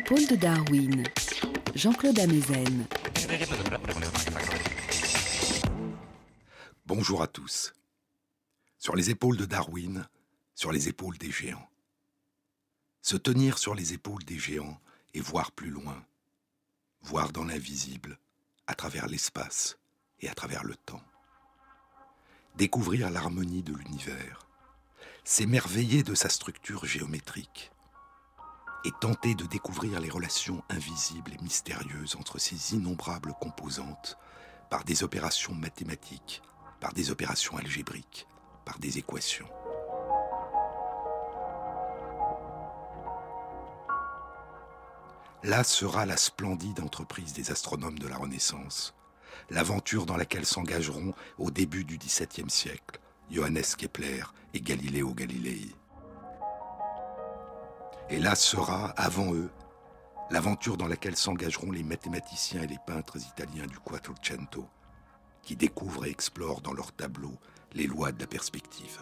Épaules de Darwin, Jean-Claude Amezen. Bonjour à tous. Sur les épaules de Darwin, sur les épaules des géants. Se tenir sur les épaules des géants et voir plus loin, voir dans l'invisible, à travers l'espace et à travers le temps. Découvrir l'harmonie de l'univers, s'émerveiller de sa structure géométrique et tenter de découvrir les relations invisibles et mystérieuses entre ces innombrables composantes par des opérations mathématiques, par des opérations algébriques, par des équations. Là sera la splendide entreprise des astronomes de la Renaissance, l'aventure dans laquelle s'engageront au début du XVIIe siècle Johannes Kepler et Galileo Galilei. Et là sera, avant eux, l'aventure dans laquelle s'engageront les mathématiciens et les peintres italiens du Quattrocento, qui découvrent et explorent dans leurs tableaux les lois de la perspective.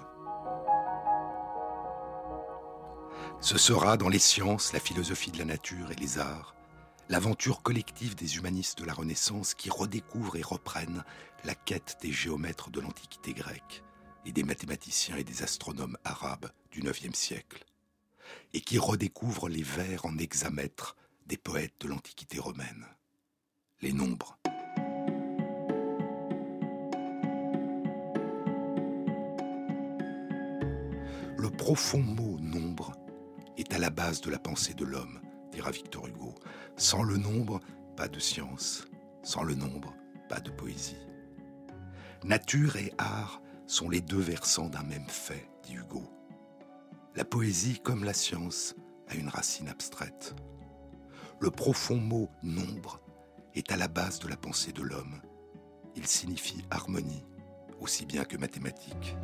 Ce sera dans les sciences, la philosophie de la nature et les arts, l'aventure collective des humanistes de la Renaissance qui redécouvrent et reprennent la quête des géomètres de l'Antiquité grecque et des mathématiciens et des astronomes arabes du IXe siècle, et qui redécouvrent les vers en hexamètres des poètes de l'Antiquité romaine, les nombres. Le profond mot nombre est à la base de la pensée de l'homme, dira Victor Hugo. Sans le nombre, pas de science. Sans le nombre, pas de poésie. Nature et art sont les deux versants d'un même fait, dit Hugo. La poésie, comme la science, a une racine abstraite. Le profond mot nombre est à la base de la pensée de l'homme. Il signifie harmonie, aussi bien que mathématique.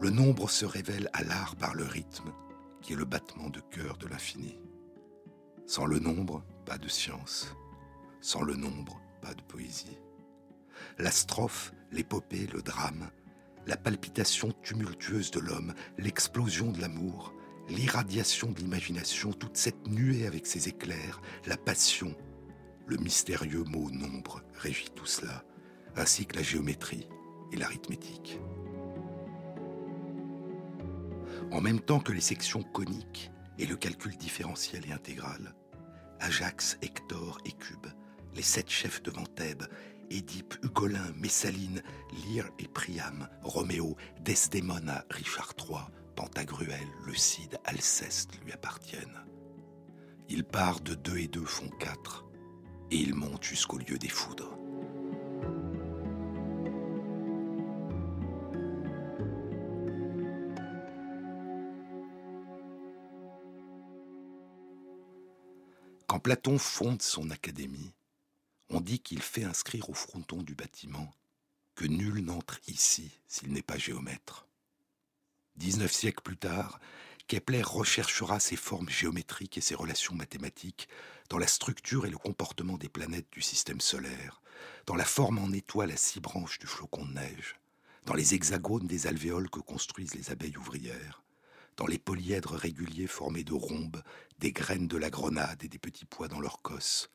Le nombre se révèle à l'art par le rythme, qui est le battement de cœur de l'infini. Sans le nombre, pas de science. Sans le nombre, pas de poésie. La strophe, l'épopée, le drame, la palpitation tumultueuse de l'homme, l'explosion de l'amour, l'irradiation de l'imagination, toute cette nuée avec ses éclairs, la passion, le mystérieux mot nombre régit tout cela, ainsi que la géométrie et l'arithmétique. En même temps que les sections coniques et le calcul différentiel et intégral, Ajax, Hector et Cube, les sept chefs de Thèbes, Édipe, Ugolin, Messaline, Lyre et Priam, Roméo, Desdémona, Richard III, Pantagruel, Lucide, Alceste lui appartiennent. Il part de deux et deux font quatre, et il monte jusqu'au lieu des foudres. Quand Platon fonde son académie, on dit qu'il fait inscrire au fronton du bâtiment que nul n'entre ici s'il n'est pas géomètre. Dix-neuf siècles plus tard, Kepler recherchera ses formes géométriques et ses relations mathématiques dans la structure et le comportement des planètes du système solaire, dans la forme en étoile à six branches du flocon de neige, dans les hexagones des alvéoles que construisent les abeilles ouvrières, dans les polyèdres réguliers formés de rhombes, des graines de la grenade et des petits pois dans leur cosse,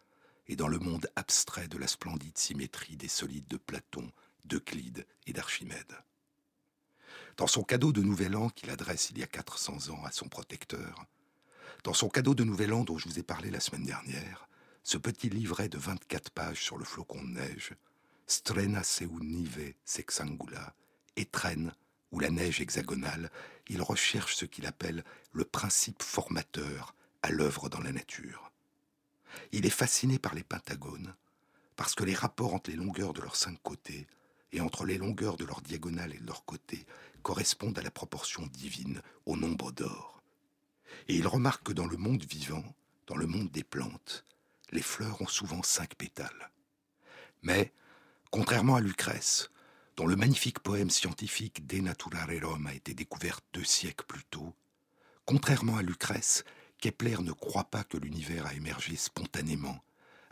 et dans le monde abstrait de la splendide symétrie des solides de Platon, d'Euclide et d'Archimède. Dans son cadeau de Nouvel An qu'il adresse il y a 400 ans à son protecteur, dans son cadeau de Nouvel An dont je vous ai parlé la semaine dernière, ce petit livret de 24 pages sur le flocon de neige, Strena seu nive sexangula, étrenne ou la neige hexagonale, il recherche ce qu'il appelle le principe formateur à l'œuvre dans la nature. Il est fasciné par les pentagones, parce que les rapports entre les longueurs de leurs cinq côtés et entre les longueurs de leurs diagonales et de leurs côtés correspondent à la proportion divine au nombre d'or. Et il remarque que dans le monde vivant, dans le monde des plantes, les fleurs ont souvent cinq pétales. Mais, contrairement à Lucrèce, dont le magnifique poème scientifique De Naturare Rom a été découvert deux siècles plus tôt, contrairement à Lucrèce, Kepler ne croit pas que l'univers a émergé spontanément,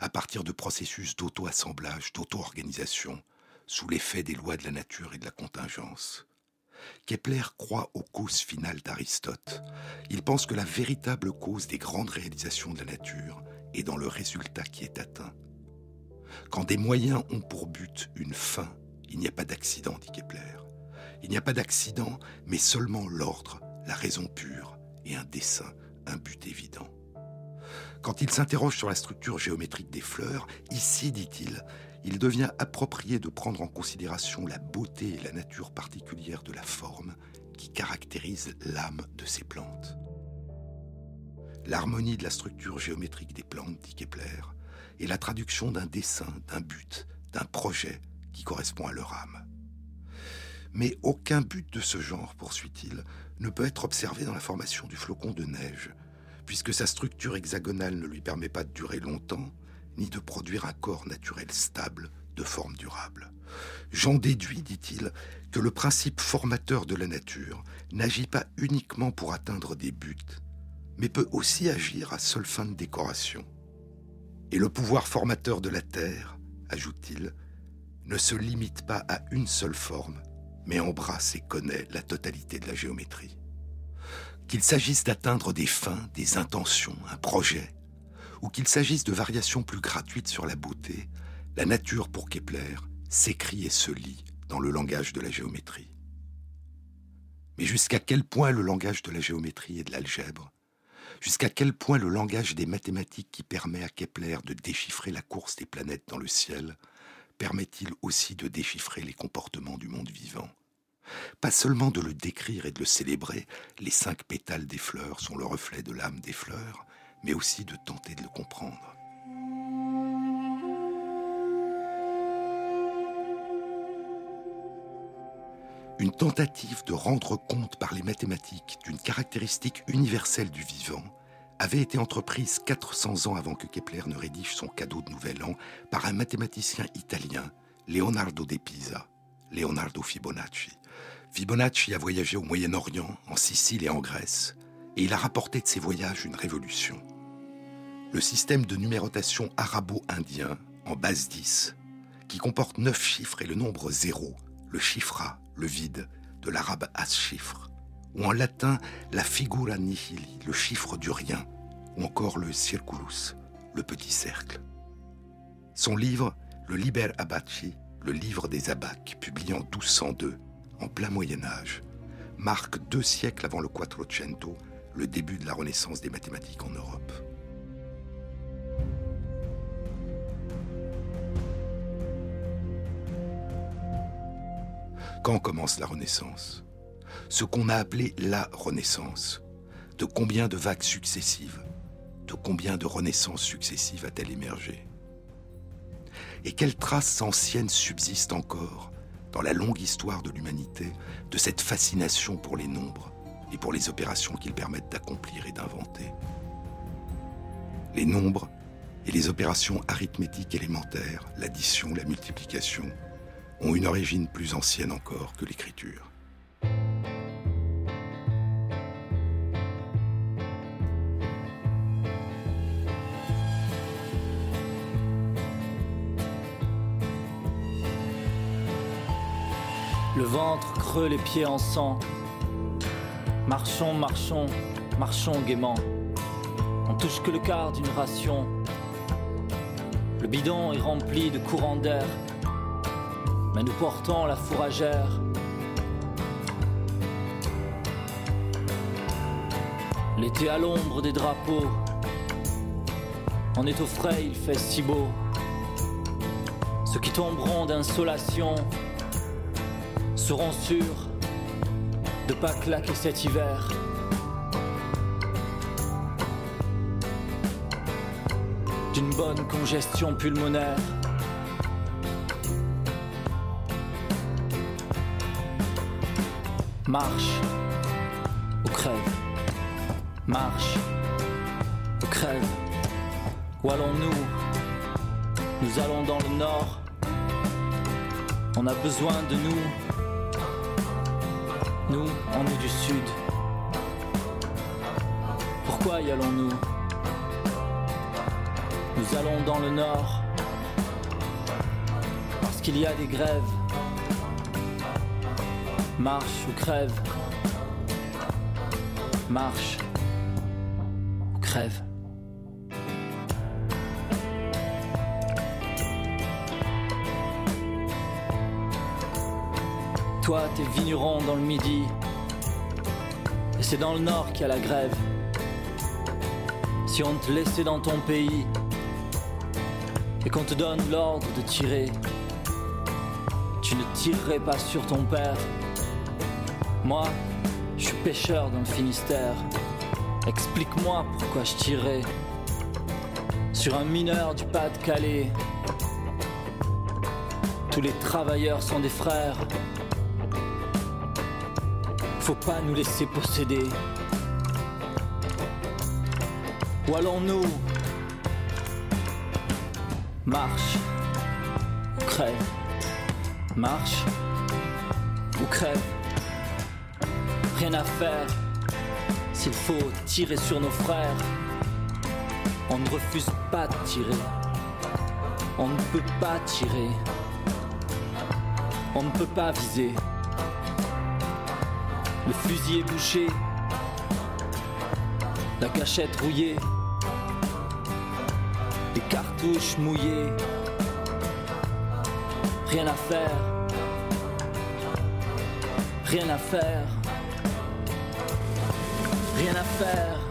à partir de processus d'auto-assemblage, d'auto-organisation, sous l'effet des lois de la nature et de la contingence. Kepler croit aux causes finales d'Aristote. Il pense que la véritable cause des grandes réalisations de la nature est dans le résultat qui est atteint. Quand des moyens ont pour but une fin, il n'y a pas d'accident, dit Kepler. Il n'y a pas d'accident, mais seulement l'ordre, la raison pure et un dessin, un but évident. Quand il s'interroge sur la structure géométrique des fleurs, ici, dit-il, il devient approprié de prendre en considération la beauté et la nature particulière de la forme qui caractérise l'âme de ces plantes. L'harmonie de la structure géométrique des plantes, dit Kepler, est la traduction d'un dessin, d'un but, d'un projet qui correspond à leur âme. Mais aucun but de ce genre, poursuit-il, ne peut être observé dans la formation du flocon de neige, puisque sa structure hexagonale ne lui permet pas de durer longtemps, ni de produire un corps naturel stable, de forme durable. J'en déduis, dit-il, que le principe formateur de la nature n'agit pas uniquement pour atteindre des buts, mais peut aussi agir à seule fin de décoration. Et le pouvoir formateur de la Terre, ajoute-t-il, ne se limite pas à une seule forme, mais embrasse et connaît la totalité de la géométrie. Qu'il s'agisse d'atteindre des fins, des intentions, un projet, ou qu'il s'agisse de variations plus gratuites sur la beauté, la nature pour Kepler s'écrit et se lit dans le langage de la géométrie. Mais jusqu'à quel point le langage de la géométrie et de l'algèbre? Jusqu'à quel point le langage des mathématiques qui permet à Kepler de déchiffrer la course des planètes dans le ciel permet-il aussi de déchiffrer les comportements du monde vivant? Pas seulement de le décrire et de le célébrer, les cinq pétales des fleurs sont le reflet de l'âme des fleurs, mais aussi de tenter de le comprendre. Une tentative de rendre compte par les mathématiques d'une caractéristique universelle du vivant avait été entreprise 400 ans avant que Kepler ne rédige son cadeau de Nouvel An par un mathématicien italien, Leonardo de Pisa, Leonardo Fibonacci. Fibonacci a voyagé au Moyen-Orient, en Sicile et en Grèce, et il a rapporté de ses voyages une révolution. Le système de numérotation arabo-indien, en base 10, qui comporte 9 chiffres et le nombre 0, le chiffre A, le vide, de l'arabe as-chiffre, ou en latin la figura nihili, le chiffre du rien, ou encore le circulus, le petit cercle. Son livre, le Liber Abaci, le livre des abacs, publié en 1202, en plein Moyen Âge, marque deux siècles avant le Quattrocento le début de la renaissance des mathématiques en Europe. Quand commence la Renaissance? Ce qu'on a appelé la Renaissance. De combien de vagues successives? De combien de renaissances successives a-t-elle émergé? Et quelles traces anciennes subsistent encore dans la longue histoire de l'humanité de cette fascination pour les nombres et pour les opérations qu'ils permettent d'accomplir et d'inventer? Les nombres et les opérations arithmétiques élémentaires, l'addition, la multiplication, ont une origine plus ancienne encore que l'écriture. Ventre creux, les pieds en sang. Marchons, marchons, marchons gaiement. On touche que le quart d'une ration. Le bidon est rempli de courants d'air mais nous portons la fourragère. L'été à l'ombre des drapeaux, on est au frais, il fait si beau. Ceux qui tomberont d'insolation seront sûrs de pas claquer cet hiver. D'une bonne congestion pulmonaire. Marche ou crève. Marche ou crève. Où allons-nous? Nous allons dans le nord. On a besoin de nous. Nous, on est du sud. Pourquoi y allons-nous? Nous allons dans le nord. Parce qu'il y a des grèves Marche ou crève. Marche ou crève. T'es vigneron dans le midi. Et c'est dans le nord qu'il y a la grève. Si on te laissait dans ton pays et qu'on te donne l'ordre de tirer, tu ne tirerais pas sur ton père. Moi, je suis pêcheur dans le Finistère. Explique-moi pourquoi je tirerais sur un mineur du Pas-de-Calais. Tous les travailleurs sont des frères. Faut pas nous laisser posséder. Où allons-nous? Marche ou crève. Marche ou crève. Rien à faire. S'il faut tirer sur nos frères, on ne refuse pas de tirer. On ne peut pas tirer. On ne peut pas viser. Le fusil est bouché. La cachette rouillée. Les cartouches mouillées. Rien à faire. Rien à faire. Rien à faire.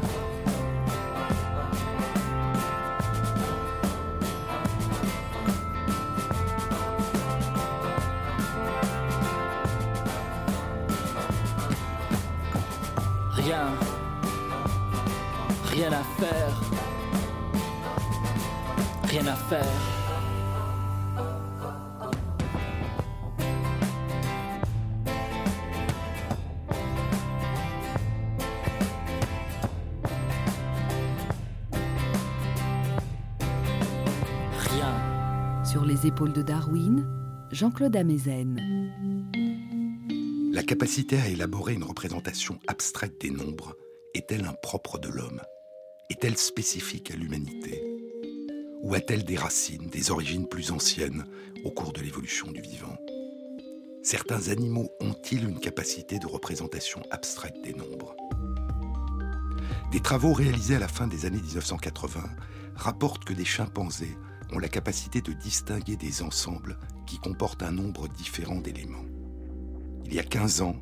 De Darwin, Jean-Claude Amezen. La capacité à élaborer une représentation abstraite des nombres est-elle impropre de l'homme? Est-elle spécifique à l'humanité? Ou a-t-elle des racines, des origines plus anciennes au cours de l'évolution du vivant? Certains animaux ont-ils une capacité de représentation abstraite des nombres? Des travaux réalisés à la fin des années 1980 rapportent que des chimpanzés ont la capacité de distinguer des ensembles qui comportent un nombre différent d'éléments. Il y a 15 ans,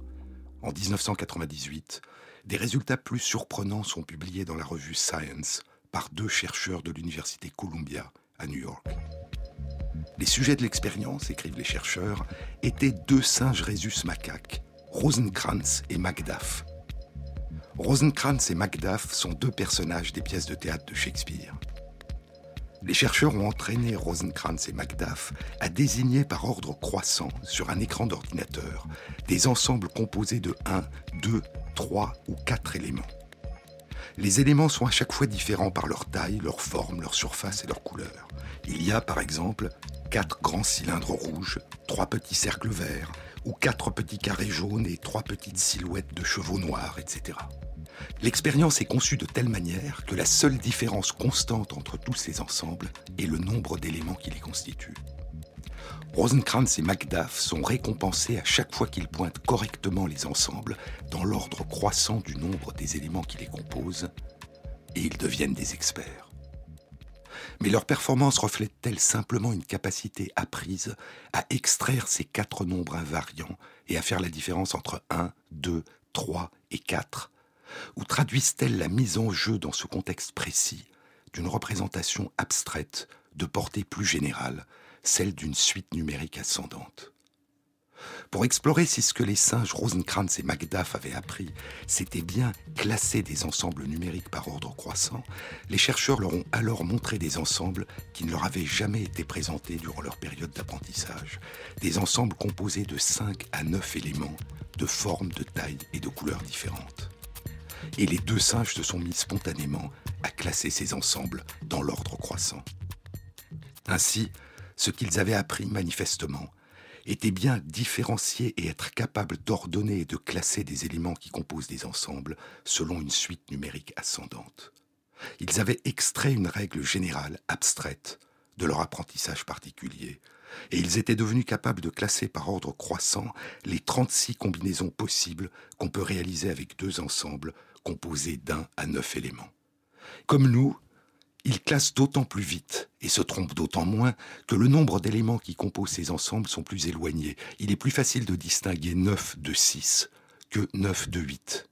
en 1998, des résultats plus surprenants sont publiés dans la revue Science par deux chercheurs de l'Université Columbia à New York. Les sujets de l'expérience, écrivent les chercheurs, étaient deux singes rhésus macaques, Rosenkrantz et Macduff. Rosenkrantz et Macduff sont deux personnages des pièces de théâtre de Shakespeare. Les chercheurs ont entraîné Rosenkrantz et Macduff à désigner par ordre croissant sur un écran d'ordinateur des ensembles composés de 1, 2, 3 ou 4 éléments. Les éléments sont à chaque fois différents par leur taille, leur forme, leur surface et leur couleur. Il y a par exemple quatre grands cylindres rouges, trois petits cercles verts, ou quatre petits carrés jaunes et trois petites silhouettes de chevaux noirs, etc. L'expérience est conçue de telle manière que la seule différence constante entre tous ces ensembles est le nombre d'éléments qui les constituent. Rosenkrantz et Macduff sont récompensés à chaque fois qu'ils pointent correctement les ensembles dans l'ordre croissant du nombre des éléments qui les composent, et ils deviennent des experts. Mais leur performance reflète-t-elle simplement une capacité apprise à extraire ces quatre nombres invariants et à faire la différence entre 1, 2, 3 et 4 Ou traduisent-elles la mise en jeu dans ce contexte précis d'une représentation abstraite de portée plus générale celle d'une suite numérique ascendante? Pour explorer si ce que les singes Rosenkrantz et Macduff avaient appris, c'était bien classer des ensembles numériques par ordre croissant, les chercheurs leur ont alors montré des ensembles qui ne leur avaient jamais été présentés durant leur période d'apprentissage, des ensembles composés de 5 à 9 éléments, de formes, de tailles et de couleurs différentes. Et les deux singes se sont mis spontanément à classer ces ensembles dans l'ordre croissant. Ainsi, ce qu'ils avaient appris manifestement était bien différencier et être capable d'ordonner et de classer des éléments qui composent des ensembles selon une suite numérique ascendante. Ils avaient extrait une règle générale, abstraite, de leur apprentissage particulier, Et ils étaient devenus capables de classer par ordre croissant les 36 combinaisons possibles qu'on peut réaliser avec deux ensembles composés d'un à neuf éléments. Comme nous, ils classent d'autant plus vite et se trompent d'autant moins que le nombre d'éléments qui composent ces ensembles sont plus éloignés. Il est plus facile de distinguer 9 de 6 que 9 de 8.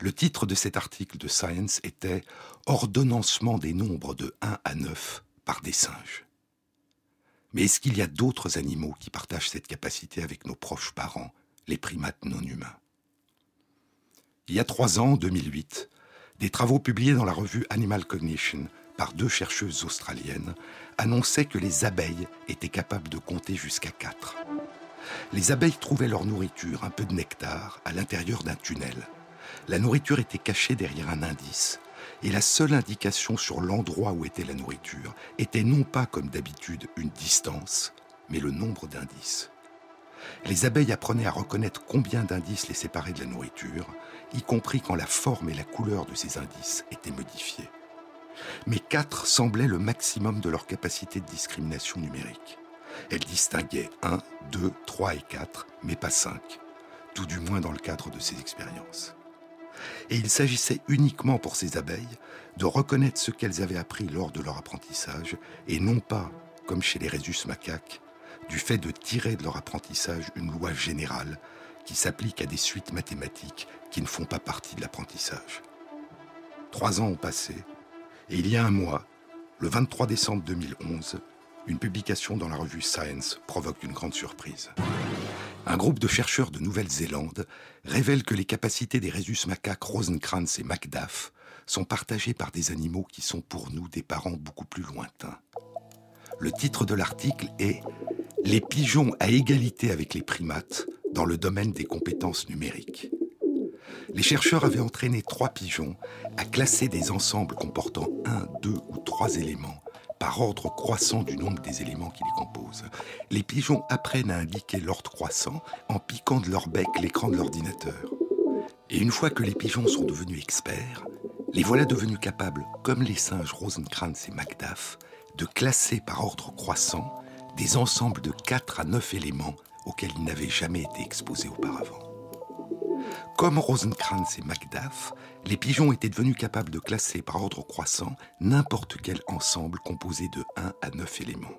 Le titre de cet article de Science était Ordonnancement des nombres de 1 à 9 par des singes. Mais est-ce qu'il y a d'autres animaux qui partagent cette capacité avec nos proches parents, les primates non humains? Il y a trois ans, en 2008, des travaux publiés dans la revue Animal Cognition par deux chercheuses australiennes annonçaient que les abeilles étaient capables de compter jusqu'à quatre. Les abeilles trouvaient leur nourriture, un peu de nectar, à l'intérieur d'un tunnel. La nourriture était cachée derrière un indice, et la seule indication sur l'endroit où était la nourriture était non pas comme d'habitude une distance, mais le nombre d'indices. Les abeilles apprenaient à reconnaître combien d'indices les séparaient de la nourriture, y compris quand la forme et la couleur de ces indices étaient modifiées. Mais quatre semblait le maximum de leur capacité de discrimination numérique. Elles distinguaient 1, 2, 3 et 4, mais pas 5, tout du moins dans le cadre de ces expériences et il s'agissait uniquement pour ces abeilles de reconnaître ce qu'elles avaient appris lors de leur apprentissage, et non pas, comme chez les rhésus macaques, du fait de tirer de leur apprentissage une loi générale qui s'applique à des suites mathématiques qui ne font pas partie de l'apprentissage. Trois ans ont passé, et il y a un mois, le 23 décembre 2011, une publication dans la revue Science provoque une grande surprise. Un groupe de chercheurs de Nouvelle-Zélande révèle que les capacités des rhésus macaques Rosencrantz et Macduff sont partagées par des animaux qui sont pour nous des parents beaucoup plus lointains. Le titre de l'article est Les pigeons à égalité avec les primates dans le domaine des compétences numériques. Les chercheurs avaient entraîné trois pigeons à classer des ensembles comportant un, deux ou trois éléments par ordre croissant du nombre des éléments qui les composent. Les pigeons apprennent à indiquer l'ordre croissant en piquant de leur bec l'écran de l'ordinateur. Et une fois que les pigeons sont devenus experts, les voilà devenus capables, comme les singes Rosencrantz et Macduff, de classer par ordre croissant des ensembles de 4 à 9 éléments auxquels ils n'avaient jamais été exposés auparavant. Comme Rosencrantz et Macduff, les pigeons étaient devenus capables de classer par ordre croissant n'importe quel ensemble composé de 1 à 9 éléments.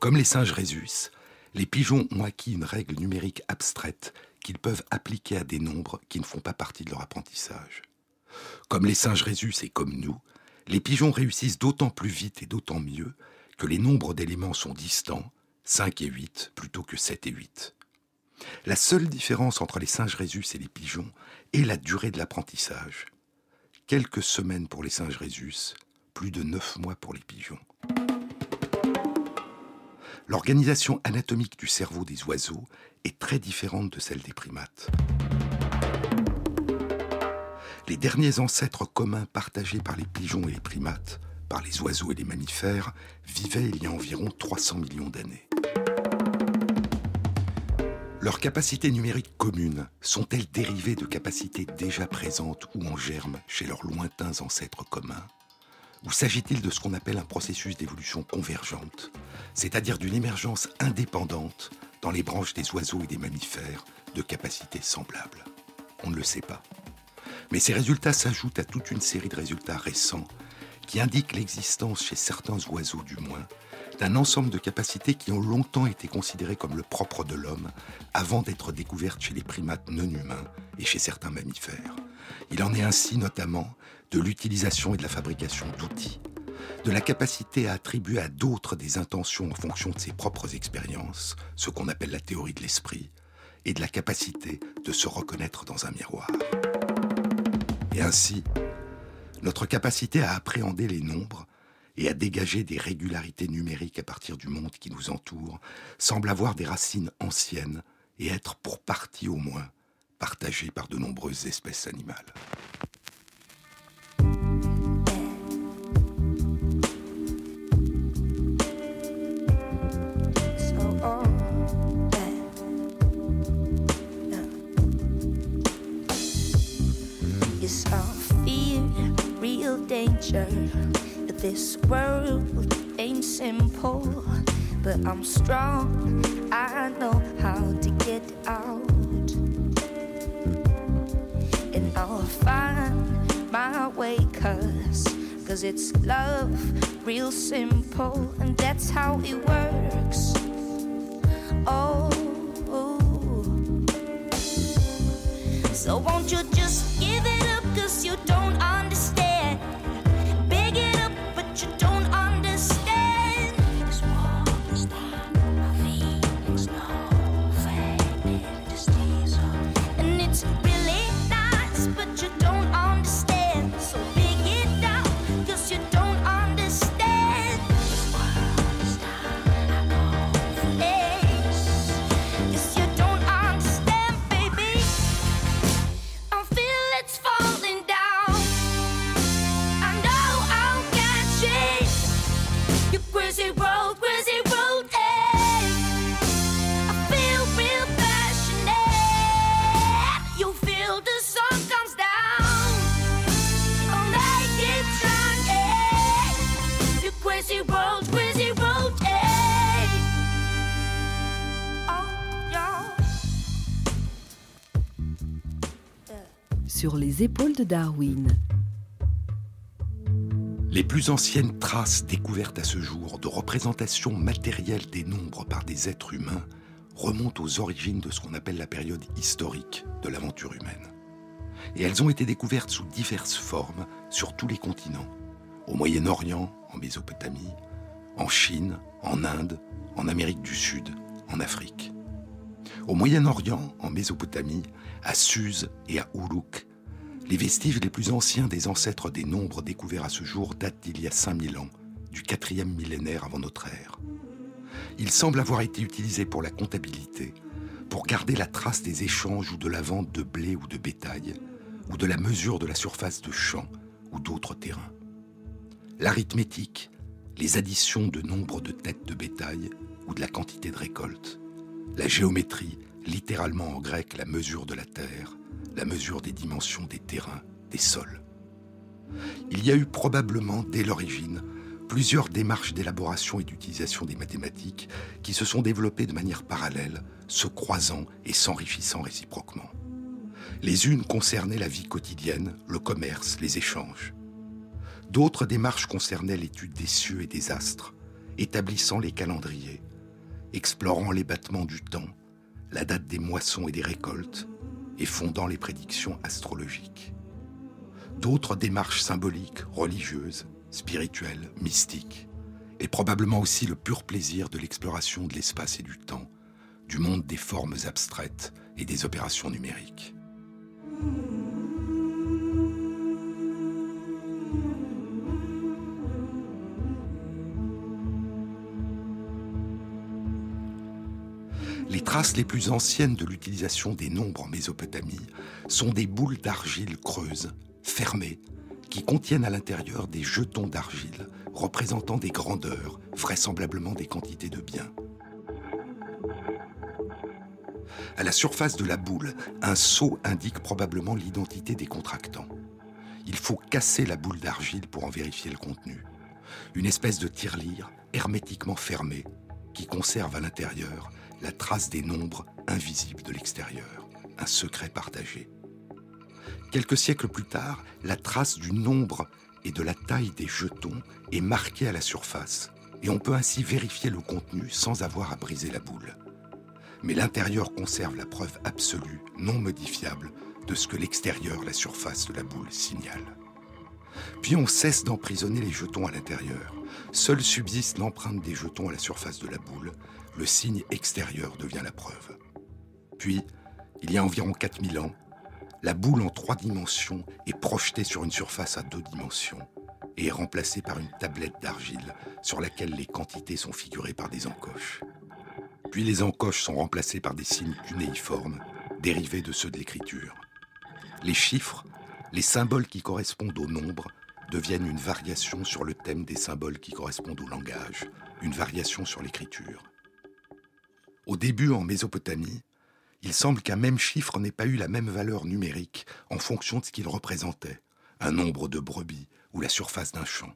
Comme les singes Rhésus, les pigeons ont acquis une règle numérique abstraite qu'ils peuvent appliquer à des nombres qui ne font pas partie de leur apprentissage. Comme les singes Rhésus et comme nous, les pigeons réussissent d'autant plus vite et d'autant mieux que les nombres d'éléments sont distants, 5 et 8 plutôt que 7 et 8. La seule différence entre les singes rhésus et les pigeons est la durée de l'apprentissage. Quelques semaines pour les singes rhésus, plus de neuf mois pour les pigeons. L'organisation anatomique du cerveau des oiseaux est très différente de celle des primates. Les derniers ancêtres communs partagés par les pigeons et les primates, par les oiseaux et les mammifères, vivaient il y a environ 300 millions d'années. Leurs capacités numériques communes sont-elles dérivées de capacités déjà présentes ou en germe chez leurs lointains ancêtres communs? Ou s'agit-il de ce qu'on appelle un processus d'évolution convergente, c'est-à-dire d'une émergence indépendante dans les branches des oiseaux et des mammifères de capacités semblables? On ne le sait pas. Mais ces résultats s'ajoutent à toute une série de résultats récents qui indiquent l'existence chez certains oiseaux du moins d'un ensemble de capacités qui ont longtemps été considérées comme le propre de l'homme avant d'être découvertes chez les primates non humains et chez certains mammifères. Il en est ainsi notamment de l'utilisation et de la fabrication d'outils, de la capacité à attribuer à d'autres des intentions en fonction de ses propres expériences, ce qu'on appelle la théorie de l'esprit, et de la capacité de se reconnaître dans un miroir. Et ainsi, notre capacité à appréhender les nombres et à dégager des régularités numériques à partir du monde qui nous entoure, semble avoir des racines anciennes et être pour partie au moins partagées par de nombreuses espèces animales. This world ain't simple. but I'm strong. I know how to get out, and I'll find my way, cause, cause it's love, real simple, and that's how it works. Oh, so won't you just give it up, cause you don't understand? Sur les épaules de Darwin, Les plus anciennes traces découvertes à ce jour de représentation matérielle des nombres par des êtres humains remontent aux origines de ce qu'on appelle la période historique de l'aventure humaine. Et elles ont été découvertes sous diverses formes sur tous les continents. Au Moyen-Orient, en Mésopotamie, en Chine, en Inde, en Amérique du Sud, en Afrique. Au Moyen-Orient, en Mésopotamie, à Suse et à Uruk, les vestiges les plus anciens des ancêtres des nombres découverts à ce jour datent d'il y a 5000 ans, du quatrième millénaire avant notre ère. Ils semblent avoir été utilisés pour la comptabilité, pour garder la trace des échanges ou de la vente de blé ou de bétail, ou de la mesure de la surface de champs ou d'autres terrains. L'arithmétique, les additions de nombre de têtes de bétail ou de la quantité de récolte. La géométrie, littéralement en grec la mesure de la terre, la mesure des dimensions des terrains, des sols. Il y a eu probablement, dès l'origine, plusieurs démarches d'élaboration et d'utilisation des mathématiques qui se sont développées de manière parallèle, se croisant et s'enrichissant réciproquement. Les unes concernaient la vie quotidienne, le commerce, les échanges. D'autres démarches concernaient l'étude des cieux et des astres, établissant les calendriers, explorant les battements du temps, la date des moissons et des récoltes, et fondant les prédictions astrologiques. D'autres démarches symboliques, religieuses, spirituelles, mystiques, et probablement aussi le pur plaisir de l'exploration de l'espace et du temps, du monde des formes abstraites et des opérations numériques. Traces les plus anciennes de l'utilisation des nombres en Mésopotamie sont des boules d'argile creuses, fermées, qui contiennent à l'intérieur des jetons d'argile représentant des grandeurs, vraisemblablement des quantités de biens. À la surface de la boule, un sceau indique probablement l'identité des contractants. Il faut casser la boule d'argile pour en vérifier le contenu. Une espèce de tirelire hermétiquement fermée qui conserve à l'intérieur la trace des nombres invisibles de l'extérieur, un secret partagé. Quelques siècles plus tard, la trace du nombre et de la taille des jetons est marquée à la surface, et on peut ainsi vérifier le contenu sans avoir à briser la boule. Mais l'intérieur conserve la preuve absolue, non modifiable, de ce que l'extérieur, la surface de la boule, signale. Puis on cesse d'emprisonner les jetons à l'intérieur. Seule subsiste l'empreinte des jetons à la surface de la boule. Le signe extérieur devient la preuve. Puis, il y a environ 4000 ans, la boule en trois dimensions est projetée sur une surface à deux dimensions et est remplacée par une tablette d'argile sur laquelle les quantités sont figurées par des encoches. Puis les encoches sont remplacées par des signes cunéiformes, dérivés de ceux de l'écriture. Les chiffres, les symboles qui correspondent au nombre, deviennent une variation sur le thème des symboles qui correspondent au langage, une variation sur l'écriture. Au début, en Mésopotamie, il semble qu'un même chiffre n'ait pas eu la même valeur numérique en fonction de ce qu'il représentait, un nombre de brebis ou la surface d'un champ.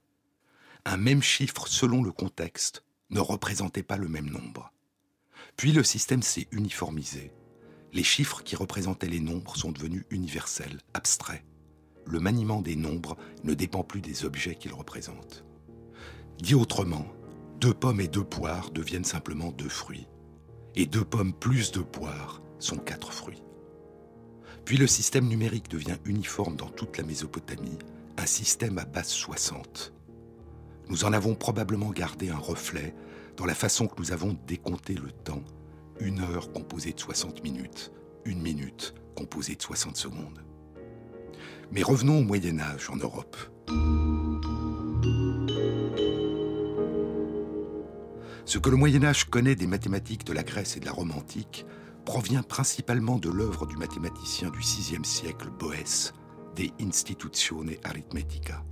Un même chiffre selon le contexte ne représentaient pas le même nombre. Puis le système s'est uniformisé. Les chiffres qui représentaient les nombres sont devenus universels, abstraits. Le maniement des nombres ne dépend plus des objets qu'ils représentent. Dit autrement, deux pommes et deux poires deviennent simplement deux fruits. Et deux pommes plus deux poires sont quatre fruits. Puis le système numérique devient uniforme dans toute la Mésopotamie, un système à base 60. Nous en avons probablement gardé un reflet dans la façon que nous avons décompté le temps, une heure composée de 60 minutes, une minute composée de 60 secondes. Mais revenons au Moyen Âge en Europe. Ce que le Moyen Âge connaît des mathématiques de la Grèce et de la Rome antique provient principalement de l'œuvre du mathématicien du VIe siècle Boès, De Institutione Arithmetica.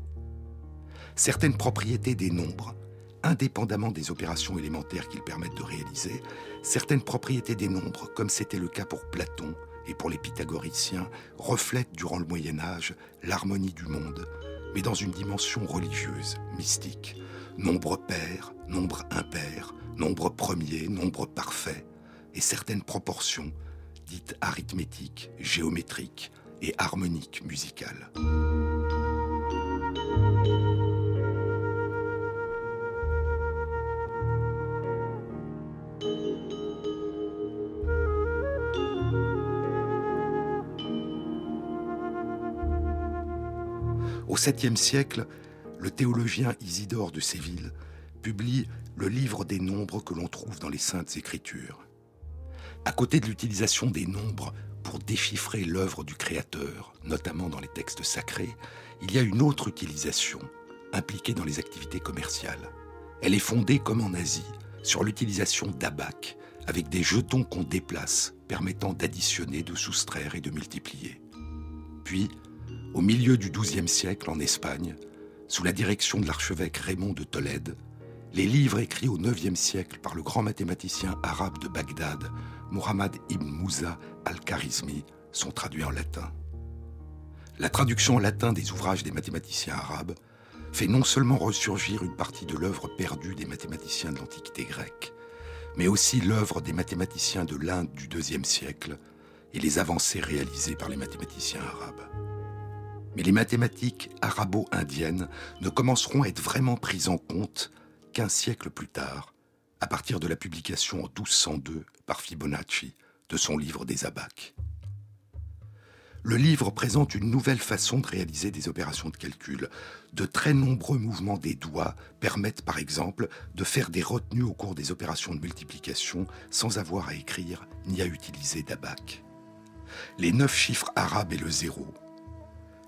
Certaines propriétés des nombres, indépendamment des opérations élémentaires qu'ils permettent de réaliser, certaines propriétés des nombres, comme c'était le cas pour Platon et pour les pythagoriciens, reflètent durant le Moyen Âge l'harmonie du monde, mais dans une dimension religieuse, mystique. Nombre pair, nombre impair, nombre premier, nombre parfait, et certaines proportions, dites arithmétiques, géométriques et harmoniques musicales. Au 7e siècle, le théologien Isidore de Séville publie le livre des nombres que l'on trouve dans les Saintes Écritures. À côté de l'utilisation des nombres pour déchiffrer l'œuvre du Créateur, notamment dans les textes sacrés, il y a une autre utilisation impliquée dans les activités commerciales. Elle est fondée, comme en Asie, sur l'utilisation d'abac, avec des jetons qu'on déplace, permettant d'additionner, de soustraire et de multiplier. Puis, au milieu du XIIe siècle, en Espagne, sous la direction de l'archevêque Raymond de Tolède, les livres écrits au IXe siècle par le grand mathématicien arabe de Bagdad, Muhammad ibn Musa al-Kharizmi, sont traduits en latin. La traduction en latin des ouvrages des mathématiciens arabes fait non seulement ressurgir une partie de l'œuvre perdue des mathématiciens de l'Antiquité grecque, mais aussi l'œuvre des mathématiciens de l'Inde du IIe siècle et les avancées réalisées par les mathématiciens arabes. Mais les mathématiques arabo-indiennes ne commenceront à être vraiment prises en compte qu'un siècle plus tard, à partir de la publication en 1202 par Fibonacci de son livre des abacs. Le livre présente une nouvelle façon de réaliser des opérations de calcul. De très nombreux mouvements des doigts permettent par exemple de faire des retenues au cours des opérations de multiplication sans avoir à écrire ni à utiliser d'abac. Les neuf chiffres arabes et le zéro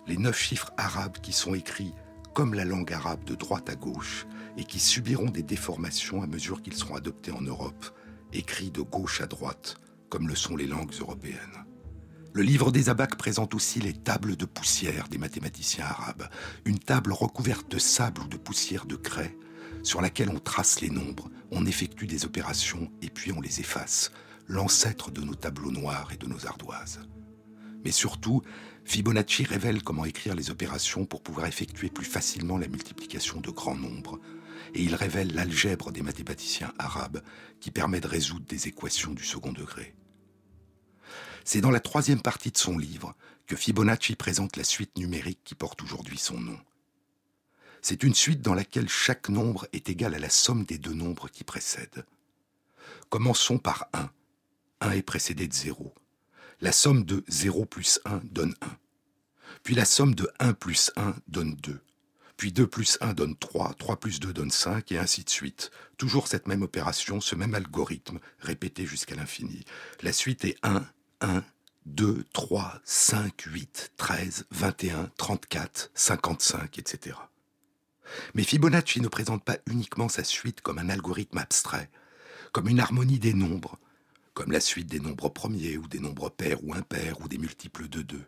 les neuf chiffres arabes qui sont écrits comme la langue arabe de droite à gauche et qui subiront des déformations à mesure qu'ils seront adoptés en Europe, écrits de gauche à droite, comme le sont les langues européennes. Le livre des abacs présente aussi les tables de poussière des mathématiciens arabes, une table recouverte de sable ou de poussière de craie, sur laquelle on trace les nombres, on effectue des opérations et puis on les efface, l'ancêtre de nos tableaux noirs et de nos ardoises. Mais surtout, Fibonacci révèle comment écrire les opérations pour pouvoir effectuer plus facilement la multiplication de grands nombres, et il révèle l'algèbre des mathématiciens arabes qui permet de résoudre des équations du second degré. C'est dans la troisième partie de son livre que Fibonacci présente la suite numérique qui porte aujourd'hui son nom. C'est une suite dans laquelle chaque nombre est égal à la somme des deux nombres qui précèdent. Commençons par 1. 1 est précédé de 0 la somme de 0 plus 1 donne 1. Puis la somme de 1 plus 1 donne 2. Puis 2 plus 1 donne 3, 3 plus 2 donne 5, et ainsi de suite. Toujours cette même opération, ce même algorithme, répété jusqu'à l'infini. La suite est 1, 1, 2, 3, 5, 8, 13, 21, 34, 55, etc. Mais Fibonacci ne présente pas uniquement sa suite comme un algorithme abstrait, comme une harmonie des nombres, comme la suite des nombres premiers ou des nombres pairs ou impairs ou des multiples de deux.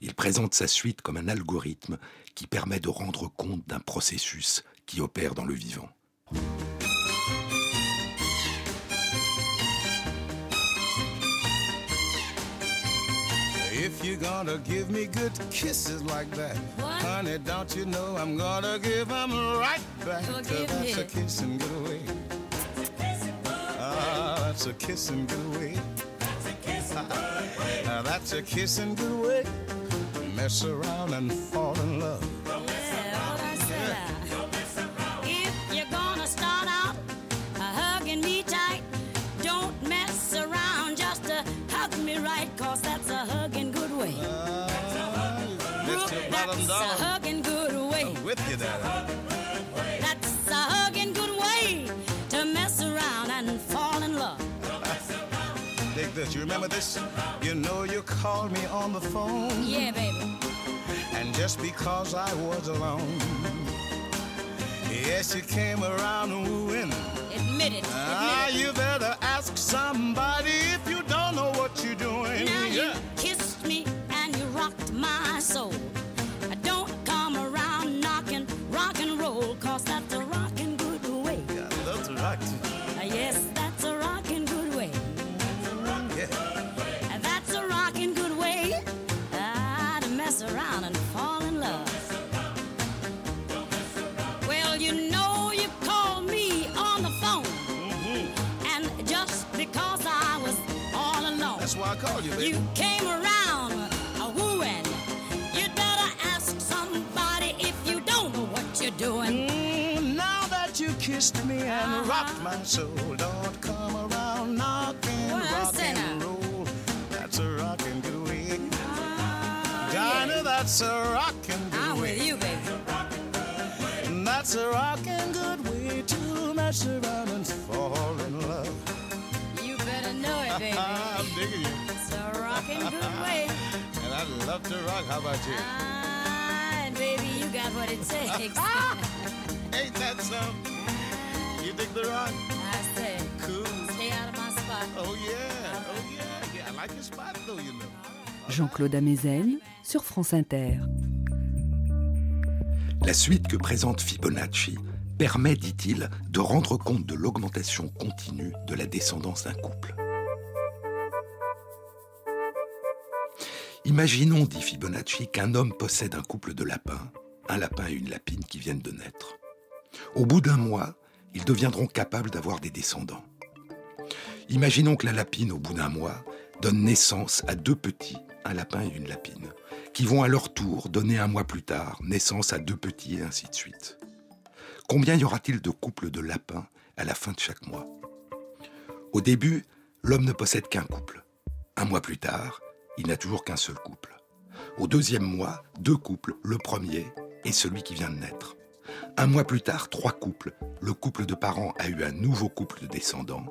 Il présente sa suite comme un algorithme qui permet de rendre compte d'un processus qui opère dans le vivant. If you're gonna give me good kisses like that, What? honey, don't you know I'm gonna give 'em right back? Forgive that's me. a kiss and get away. Ah, that's a kiss and get away. Now that's a kiss and get away. Mess around and fall in love. Remember this? You know you called me on the phone. Yeah, baby. And just because I was alone, yes, you came around wooing. Admit it. Ah, you better ask somebody if you don't know what you're doing. Now you kissed me and you rocked my soul. You, came around a wooing. You'd better ask somebody if you don't know what you're doing. Mm, now that you kissed me and Uh-huh. rocked my soul, don't come around knocking I rock say and now? roll. That's a rockin' good way. Ah, Dinah, yeah. that's a rock rockin' good I'm way. with you, baby. That's a rockin' good How about you? Ah, and baby, you got what it takes. Ain't that something? You dig the rock? I say, Cool. stay out of my spot. Oh yeah. Oh yeah. Yeah, I like your spot though, you know. Jean-Claude Amezen sur France Inter. La suite que présente Fibonacci permet, dit-il, de rendre compte de l'augmentation continue de la descendance d'un couple. Imaginons, dit Fibonacci, qu'un homme possède un couple de lapins, un lapin et une lapine qui viennent de naître. Au bout d'un mois, ils deviendront capables d'avoir des descendants. Imaginons que la lapine, au bout d'un mois, donne naissance à deux petits, un lapin et une lapine, qui vont à leur tour donner un mois plus tard naissance à deux petits et ainsi de suite. Combien y aura-t-il de couples de lapins à la fin de chaque mois? Au début, l'homme ne possède qu'un couple. Un mois plus tard, il n'a toujours qu'un seul couple. Au deuxième mois, deux couples, le premier et celui qui vient de naître. Un mois plus tard, trois couples. Le couple de parents a eu un nouveau couple de descendants,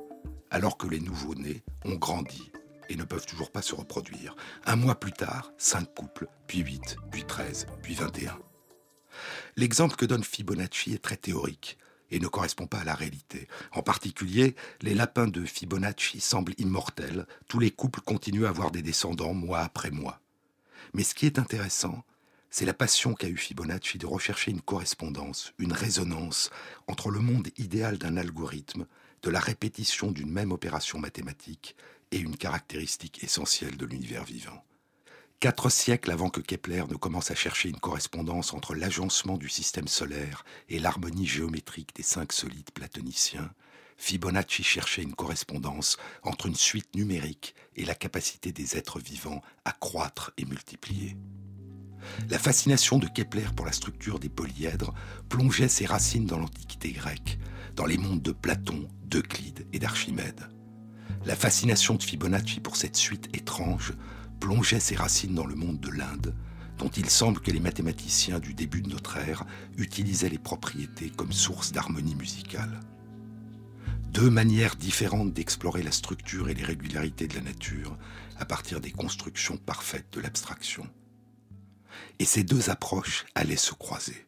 alors que les nouveaux-nés ont grandi et ne peuvent toujours pas se reproduire. Un mois plus tard, cinq couples, puis huit, puis treize, puis vingt et un. L'exemple que donne Fibonacci est très théorique et ne correspond pas à la réalité. En particulier, les lapins de Fibonacci semblent immortels, tous les couples continuent à avoir des descendants mois après mois. Mais ce qui est intéressant, c'est la passion qu'a eue Fibonacci de rechercher une correspondance, une résonance entre le monde idéal d'un algorithme, de la répétition d'une même opération mathématique et une caractéristique essentielle de l'univers vivant. Quatre siècles avant que Kepler ne commence à chercher une correspondance entre l'agencement du système solaire et l'harmonie géométrique des cinq solides platoniciens, Fibonacci cherchait une correspondance entre une suite numérique et la capacité des êtres vivants à croître et multiplier. La fascination de Kepler pour la structure des polyèdres plongeait ses racines dans l'Antiquité grecque, dans les mondes de Platon, d'Euclide et d'Archimède. La fascination de Fibonacci pour cette suite étrange plongeait ses racines dans le monde de l'Inde, dont il semble que les mathématiciens du début de notre ère utilisaient les propriétés comme source d'harmonie musicale. Deux manières différentes d'explorer la structure et les régularités de la nature à partir des constructions parfaites de l'abstraction. Et ces deux approches allaient se croiser.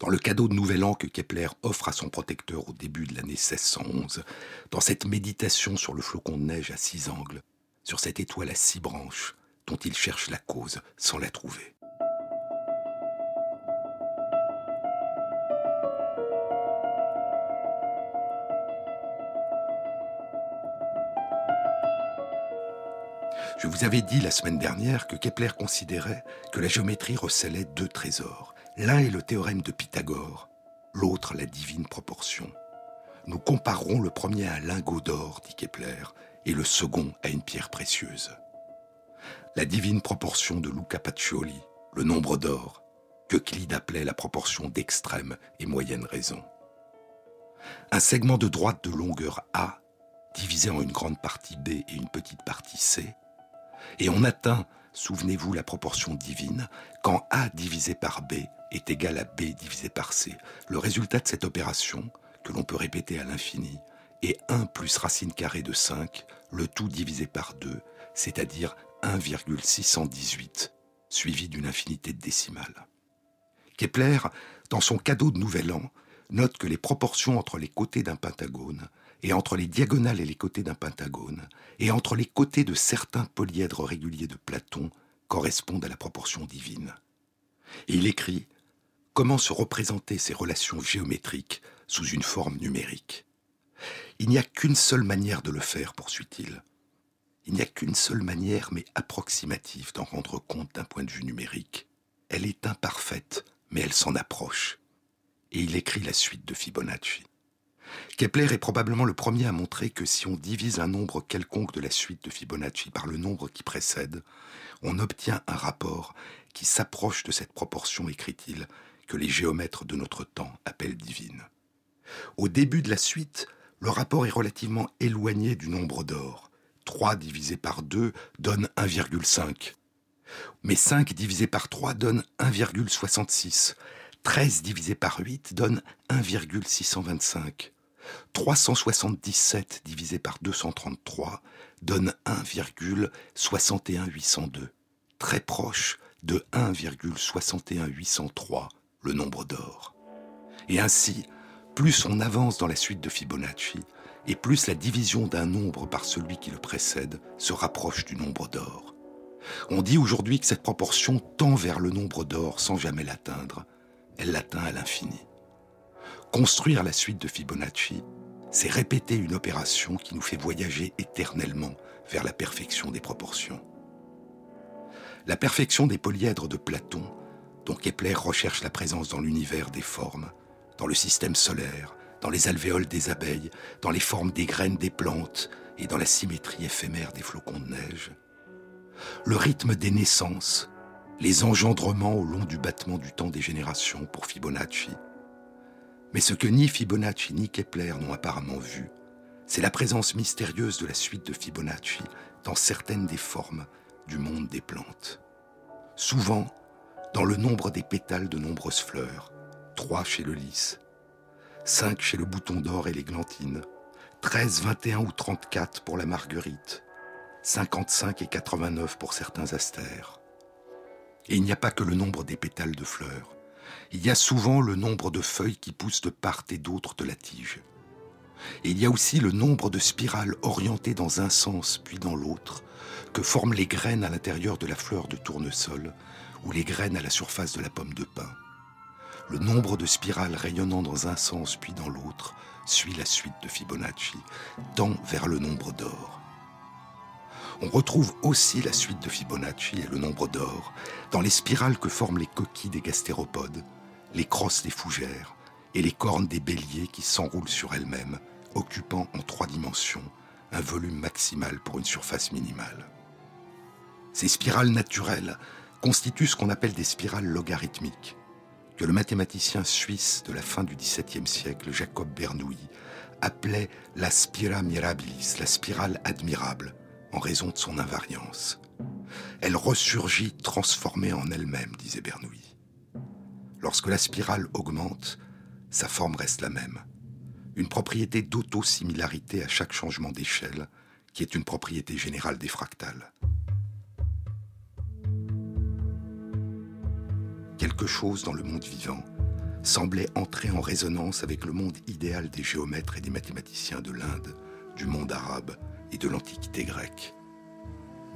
Dans le cadeau de Nouvel An que Kepler offre à son protecteur au début de l'année 1611, dans cette méditation sur le flocon de neige à six angles, sur cette étoile à six branches, dont il cherche la cause sans la trouver. Je vous avais dit la semaine dernière que Kepler considérait que la géométrie recelait deux trésors. L'un est le théorème de Pythagore, l'autre la divine proportion. Nous comparerons le premier à lingot d'or, dit Kepler, et le second à une pierre précieuse. La divine proportion de Luca Pacioli, le nombre d'or, qu'Euclide appelait la proportion d'extrême et moyenne raison. Un segment de droite de longueur A, divisé en une grande partie B et une petite partie C, et on atteint, souvenez-vous, la proportion divine quand A divisé par B est égal à B divisé par C. Le résultat de cette opération, que l'on peut répéter à l'infini, est 1 plus racine carrée de 5, le tout divisé par 2, c'est-à-dire 1,618, suivi d'une infinité de décimales. Kepler, dans son cadeau de Nouvel An, note que les proportions entre les côtés d'un pentagone, et entre les diagonales et les côtés d'un pentagone, et entre les côtés de certains polyèdres réguliers de Platon, correspondent à la proportion divine. Et il écrit Comment se représenter ces relations géométriques sous une forme numérique? Il n'y a qu'une seule manière de le faire, poursuit-il. Il n'y a qu'une seule manière, mais approximative, d'en rendre compte d'un point de vue numérique. Elle est imparfaite, mais elle s'en approche. Et il écrit la suite de Fibonacci. Kepler est probablement le premier à montrer que si on divise un nombre quelconque de la suite de Fibonacci par le nombre qui précède, on obtient un rapport qui s'approche de cette proportion, écrit-il, que les géomètres de notre temps appellent divine. Au début de la suite, le rapport est relativement éloigné du nombre d'or. 3 divisé par 2 donne 1,5. Mais 5 divisé par 3 donne 1,66. 13 divisé par 8 donne 1,625. 377 divisé par 233 donne 1,61802, très proche de 1,61803, le nombre d'or. Et ainsi, plus on avance dans la suite de Fibonacci, et plus la division d'un nombre par celui qui le précède se rapproche du nombre d'or. On dit aujourd'hui que cette proportion tend vers le nombre d'or sans jamais l'atteindre. Elle l'atteint à l'infini. Construire la suite de Fibonacci, c'est répéter une opération qui nous fait voyager éternellement vers la perfection des proportions. La perfection des polyèdres de Platon, dont Kepler recherche la présence dans l'univers des formes, dans le système solaire, dans les alvéoles des abeilles, dans les formes des graines des plantes et dans la symétrie éphémère des flocons de neige. Le rythme des naissances, les engendrements au long du battement du temps des générations pour Fibonacci. Mais ce que ni Fibonacci ni Kepler n'ont apparemment vu, c'est la présence mystérieuse de la suite de Fibonacci dans certaines des formes du monde des plantes. Souvent, dans le nombre des pétales de nombreuses fleurs, trois chez le lys, 5 chez le bouton d'or et l'églantine, 13, 21 ou 34 pour la marguerite, 55 et 89 pour certains astères. Et il n'y a pas que le nombre des pétales de fleurs. Il y a souvent le nombre de feuilles qui poussent de part et d'autre de la tige. Il y a aussi le nombre de spirales orientées dans un sens puis dans l'autre, que forment les graines à l'intérieur de la fleur de tournesol ou les graines à la surface de la pomme de pin le nombre de spirales rayonnant dans un sens puis dans l'autre suit la suite de Fibonacci, tend vers le nombre d'or. On retrouve aussi la suite de Fibonacci et le nombre d'or dans les spirales que forment les coquilles des gastéropodes, les crosses des fougères et les cornes des béliers qui s'enroulent sur elles-mêmes, occupant en trois dimensions un volume maximal pour une surface minimale. Ces spirales naturelles constituent ce qu'on appelle des spirales logarithmiques, que le mathématicien suisse de la fin du XVIIe siècle, Jacob Bernoulli, appelait la spira mirabilis, la spirale admirable, en raison de son invariance. Elle ressurgit transformée en elle-même, disait Bernoulli. Lorsque la spirale augmente, sa forme reste la même. Une propriété d'auto-similarité à chaque changement d'échelle, qui est une propriété générale des fractales. Chose dans le monde vivant semblait entrer en résonance avec le monde idéal des géomètres et des mathématiciens de l'Inde, du monde arabe et de l'Antiquité grecque.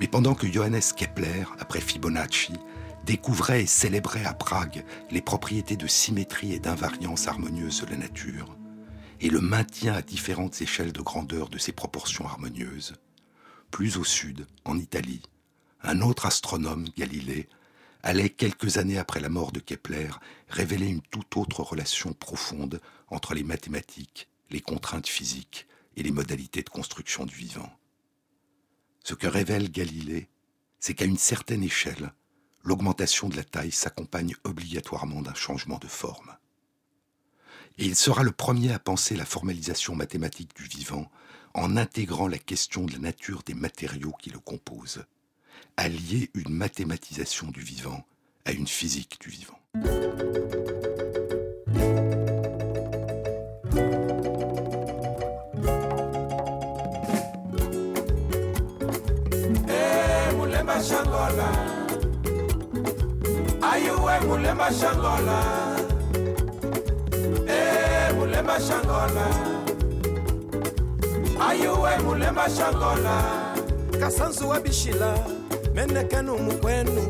Mais pendant que Johannes Kepler, après Fibonacci, découvrait et célébrait à Prague les propriétés de symétrie et d'invariance harmonieuse de la nature, et le maintien à différentes échelles de grandeur de ses proportions harmonieuses, plus au sud, en Italie, un autre astronome, Galilée, allait, quelques années après la mort de Kepler, révéler une toute autre relation profonde entre les mathématiques, les contraintes physiques et les modalités de construction du vivant. Ce que révèle Galilée, c'est qu'à une certaine échelle, l'augmentation de la taille s'accompagne obligatoirement d'un changement de forme. Et il sera le premier à penser la formalisation mathématique du vivant en intégrant la question de la nature des matériaux qui le composent, à lier une mathématisation du vivant à une physique du vivant. Eh, ayuwe mulemba shangola Eh, mulemba shangola ayuwe mulemba shangola kasanzu wa bishila menekenu mukwenu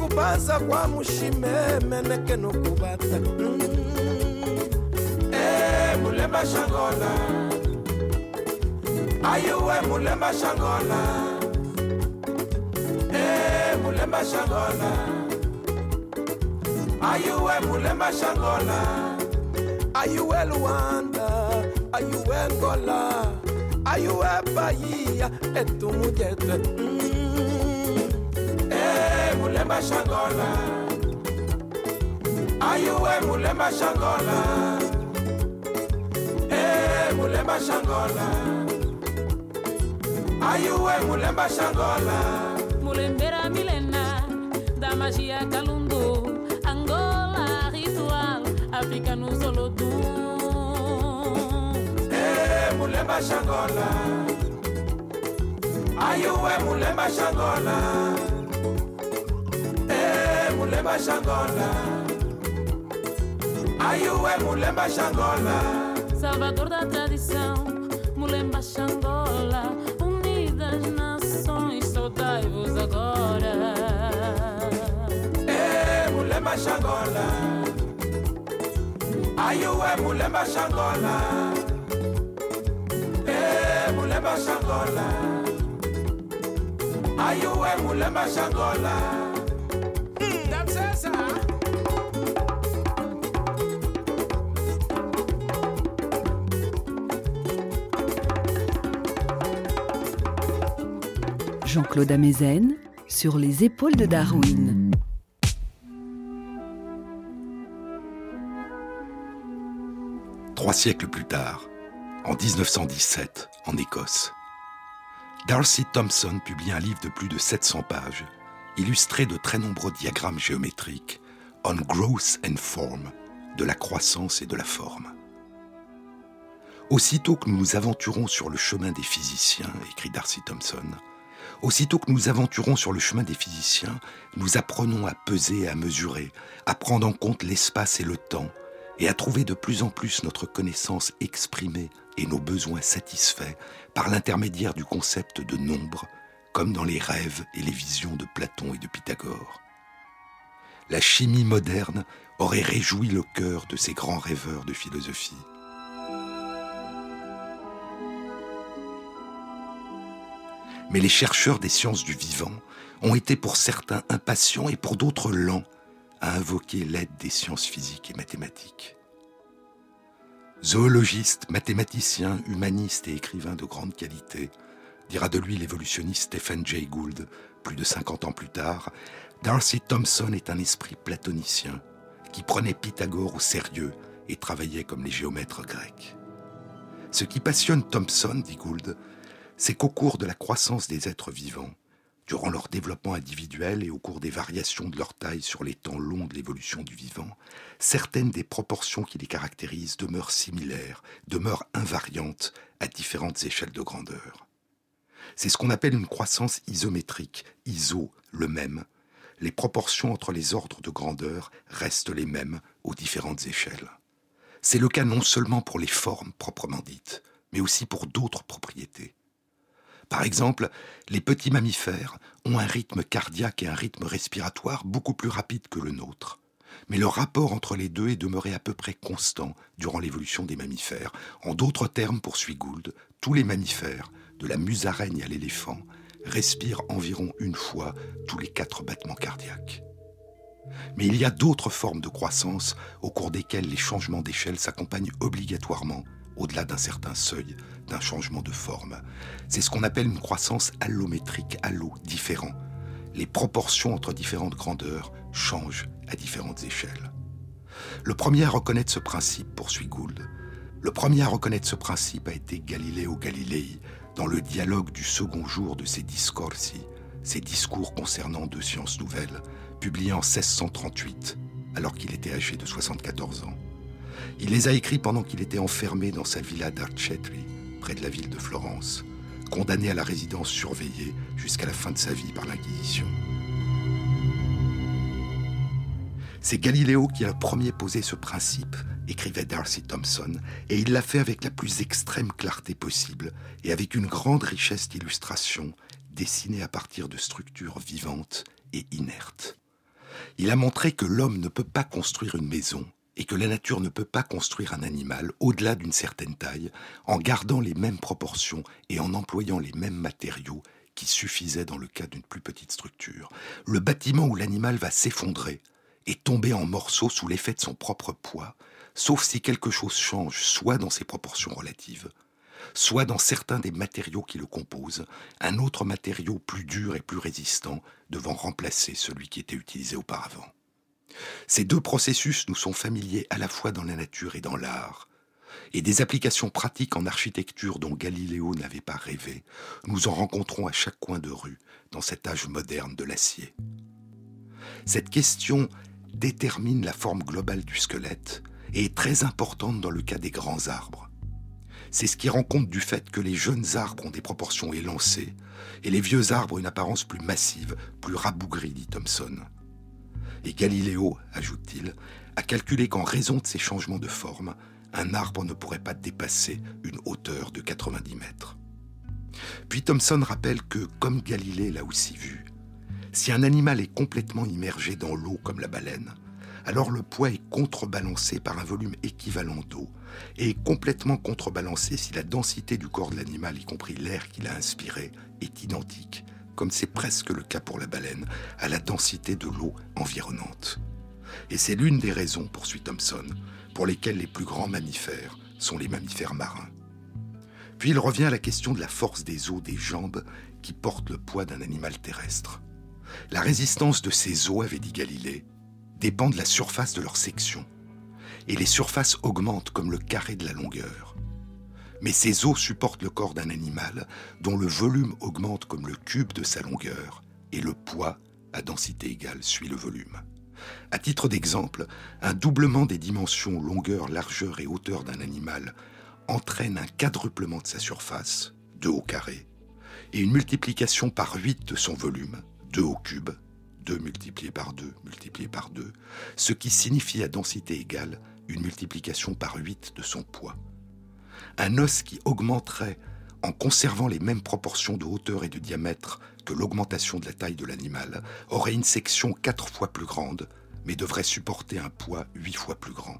kubaza kwa mushime menekenu kubata. Mm. Eh, mulemba shangola. Ayuwe mulemba shangola? Eh, mulemba shangola. Ayuwe mulemba shangola? Ayuwe luanda? Ayuwe ngola ayuwe bahia? Etumujete mm. Mulemba shangola ayuwe mulemba shangola Eh, mulemba shangola ayuwe mulemba shangola Mulembera milena da magia Kalundu, Angola ritual, África no Solodum. Eh, mulemba shangola ayuwe mulemba shangola Eh, mulemba shangola. Ayuwe mulemba shangola? Salvador da tradição, Mulemba Xangola, unidas nações, saudai-vos agora. Eh, mulemba shangola. Ayuwe mulemba shangola? Eh, mulemba shangola. Ayuwe mulemba shangola? mm, damsesa Jean-Claude Amezen sur les épaules de Darwin. Trois siècles plus tard, en 1917, en Écosse, Darcy Thompson publie un livre de plus de 700 pages, illustré de très nombreux diagrammes géométriques, On Growth and Form, de la croissance et de la forme. Aussitôt que nous nous aventurons sur le chemin des physiciens, écrit Darcy Thompson, aussitôt que nous aventurons sur le chemin des physiciens, nous apprenons à peser et à mesurer, à prendre en compte l'espace et le temps, et à trouver de plus en plus notre connaissance exprimée et nos besoins satisfaits par l'intermédiaire du concept de nombre, comme dans les rêves et les visions de Platon et de Pythagore. La chimie moderne aurait réjoui le cœur de ces grands rêveurs de philosophie. Mais les chercheurs des sciences du vivant ont été pour certains impatients et pour d'autres lents à invoquer l'aide des sciences physiques et mathématiques. Zoologiste, mathématicien, humaniste et écrivain de grande qualité, dira de lui l'évolutionniste Stephen Jay Gould, plus de 50 ans plus tard, Darcy Thompson est un esprit platonicien qui prenait Pythagore au sérieux et travaillait comme les géomètres grecs. Ce qui passionne Thompson, dit Gould, c'est qu'au cours de la croissance des êtres vivants, durant leur développement individuel et au cours des variations de leur taille sur les temps longs de l'évolution du vivant, certaines des proportions qui les caractérisent demeurent similaires, demeurent invariantes à différentes échelles de grandeur. C'est ce qu'on appelle une croissance isométrique, iso, le même. Les proportions entre les ordres de grandeur restent les mêmes aux différentes échelles. C'est le cas non seulement pour les formes proprement dites, mais aussi pour d'autres propriétés. Par exemple, les petits mammifères ont un rythme cardiaque et un rythme respiratoire beaucoup plus rapide que le nôtre. Mais le rapport entre les deux est demeuré à peu près constant durant l'évolution des mammifères. En d'autres termes, poursuit Gould, tous les mammifères, de la musaraigne à l'éléphant, respirent environ une fois tous les quatre battements cardiaques. Mais il y a d'autres formes de croissance au cours desquelles les changements d'échelle s'accompagnent obligatoirement, au-delà d'un certain seuil, d'un changement de forme. C'est ce qu'on appelle une croissance allométrique, allo, différent. Les proportions entre différentes grandeurs changent à différentes échelles. Le premier à reconnaître ce principe, poursuit Gould, le premier à reconnaître ce principe a été Galileo Galilei dans le dialogue du second jour de ses discorsi, ses discours concernant deux sciences nouvelles, publiés en 1638, alors qu'il était âgé de 74 ans. Il les a écrits pendant qu'il était enfermé dans sa villa d'Arcetri, près de la ville de Florence, condamné à la résidence surveillée jusqu'à la fin de sa vie par l'Inquisition. C'est Galiléo qui a le premier posé ce principe, écrivait Darcy Thompson, et il l'a fait avec la plus extrême clarté possible et avec une grande richesse d'illustrations dessinées à partir de structures vivantes et inertes. Il a montré que l'homme ne peut pas construire une maison et que la nature ne peut pas construire un animal au-delà d'une certaine taille en gardant les mêmes proportions et en employant les mêmes matériaux qui suffisaient dans le cas d'une plus petite structure. Le bâtiment où l'animal va s'effondrer et tomber en morceaux sous l'effet de son propre poids, sauf si quelque chose change, soit dans ses proportions relatives, soit dans certains des matériaux qui le composent, un autre matériau plus dur et plus résistant devant remplacer celui qui était utilisé auparavant. Ces deux processus nous sont familiers à la fois dans la nature et dans l'art, et des applications pratiques en architecture dont Galiléo n'avait pas rêvé, nous en rencontrons à chaque coin de rue dans cet âge moderne de l'acier. Cette question détermine la forme globale du squelette et est très importante dans le cas des grands arbres. C'est ce qui rend compte du fait que les jeunes arbres ont des proportions élancées et les vieux arbres une apparence plus massive, plus rabougrie, dit Thomson. Et Galiléo, ajoute-t-il, a calculé qu'en raison de ces changements de forme, un arbre ne pourrait pas dépasser une hauteur de 90 mètres. Puis Thomson rappelle que, comme Galilée l'a aussi vu, si un animal est complètement immergé dans l'eau comme la baleine, alors le poids est contrebalancé par un volume équivalent d'eau et est complètement contrebalancé si la densité du corps de l'animal, y compris l'air qu'il a inspiré, est identique, comme c'est presque le cas pour la baleine, à la densité de l'eau environnante. Et c'est l'une des raisons, poursuit Thomson, pour lesquelles les plus grands mammifères sont les mammifères marins. Puis il revient à la question de la force des os des jambes qui portent le poids d'un animal terrestre. La résistance de ces os, avait dit Galilée, dépend de la surface de leur section. Et les surfaces augmentent comme le carré de la longueur. Mais ces os supportent le corps d'un animal dont le volume augmente comme le cube de sa longueur et le poids, à densité égale, suit le volume. À titre d'exemple, un doublement des dimensions longueur, largeur et hauteur d'un animal entraîne un quadruplement de sa surface, 2 au carré, et une multiplication par 8 de son volume, 2 au cube, 2 multiplié par 2 multiplié par 2, ce qui signifie à densité égale une multiplication par 8 de son poids. Un os qui augmenterait en conservant les mêmes proportions de hauteur et de diamètre que l'augmentation de la taille de l'animal aurait une section 4 fois plus grande, mais devrait supporter un poids 8 fois plus grand.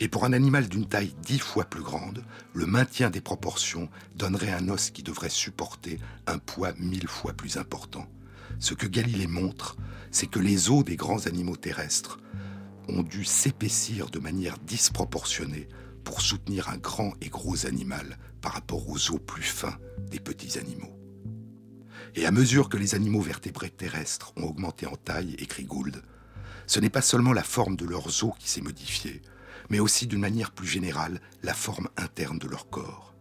Et pour un animal d'une taille 10 fois plus grande, le maintien des proportions donnerait un os qui devrait supporter un poids 1000 fois plus important. Ce que Galilée montre, c'est que les os des grands animaux terrestres ont dû s'épaissir de manière disproportionnée pour soutenir un grand et gros animal par rapport aux os plus fins des petits animaux. Et à mesure que les animaux vertébrés terrestres ont augmenté en taille, écrit Gould, ce n'est pas seulement la forme de leurs os qui s'est modifiée, mais aussi d'une manière plus générale la forme interne de leur corps.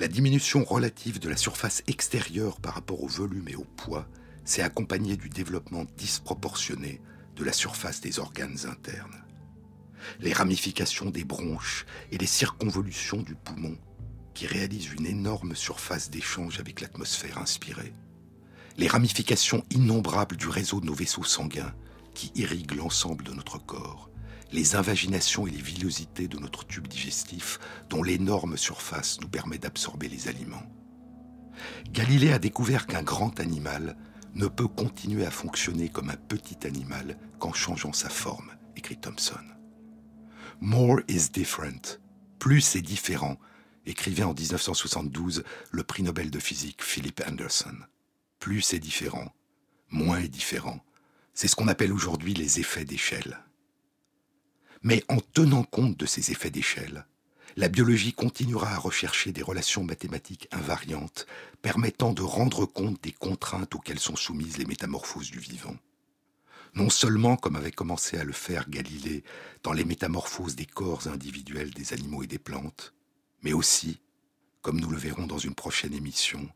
La diminution relative de la surface extérieure par rapport au volume et au poids s'est accompagné du développement disproportionné de la surface des organes internes. Les ramifications des bronches et les circonvolutions du poumon qui réalisent une énorme surface d'échange avec l'atmosphère inspirée. Les ramifications innombrables du réseau de nos vaisseaux sanguins qui irriguent l'ensemble de notre corps. Les invaginations et les villosités de notre tube digestif dont l'énorme surface nous permet d'absorber les aliments. Galilée a découvert qu'un grand animal ne peut continuer à fonctionner comme un petit animal qu'en changeant sa forme, écrit Thomson. More is different. Plus c'est différent, écrivait en 1972 le prix Nobel de physique Philip Anderson. Plus c'est différent, moins est différent. C'est ce qu'on appelle aujourd'hui les effets d'échelle. Mais en tenant compte de ces effets d'échelle, la biologie continuera à rechercher des relations mathématiques invariantes permettant de rendre compte des contraintes auxquelles sont soumises les métamorphoses du vivant. Non seulement, comme avait commencé à le faire Galilée dans les métamorphoses des corps individuels des animaux et des plantes, mais aussi, comme nous le verrons dans une prochaine émission,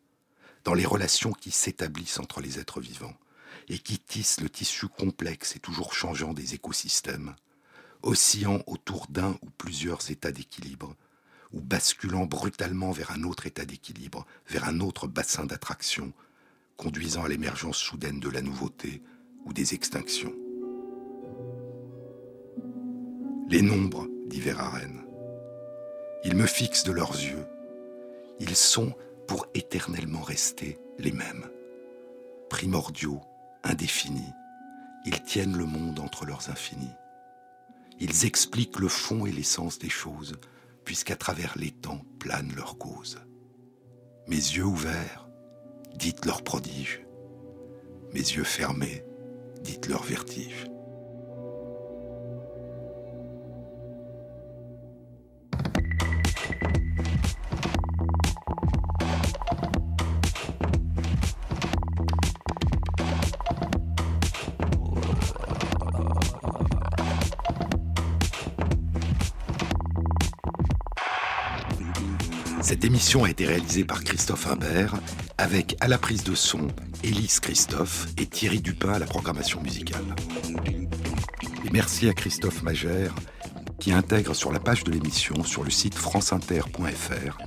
dans les relations qui s'établissent entre les êtres vivants et qui tissent le tissu complexe et toujours changeant des écosystèmes, oscillant autour d'un ou plusieurs états d'équilibre, ou basculant brutalement vers un autre état d'équilibre, vers un autre bassin d'attraction, conduisant à l'émergence soudaine de la nouveauté ou des extinctions. Les nombres, dit Verhaeren, ils me fixent de leurs yeux. Ils sont, pour éternellement rester, les mêmes. Primordiaux, indéfinis, ils tiennent le monde entre leurs infinis. Ils expliquent le fond et l'essence des choses, puisqu'à travers les temps planent leurs causes. Mes yeux ouverts, dites leur prodige. Mes yeux fermés, dites leur vertige. Cette émission a été réalisée par Christophe Imbert, avec à la prise de son Élise Christophe et Thierry Dupin à la programmation musicale. Et merci à Christophe Magère qui intègre sur la page de l'émission sur le site franceinter.fr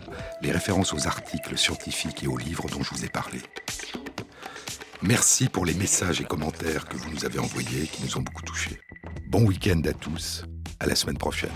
les références aux articles scientifiques et aux livres dont je vous ai parlé. Merci pour les messages et commentaires que vous nous avez envoyés qui nous ont beaucoup touchés. Bon week-end à tous, à la semaine prochaine.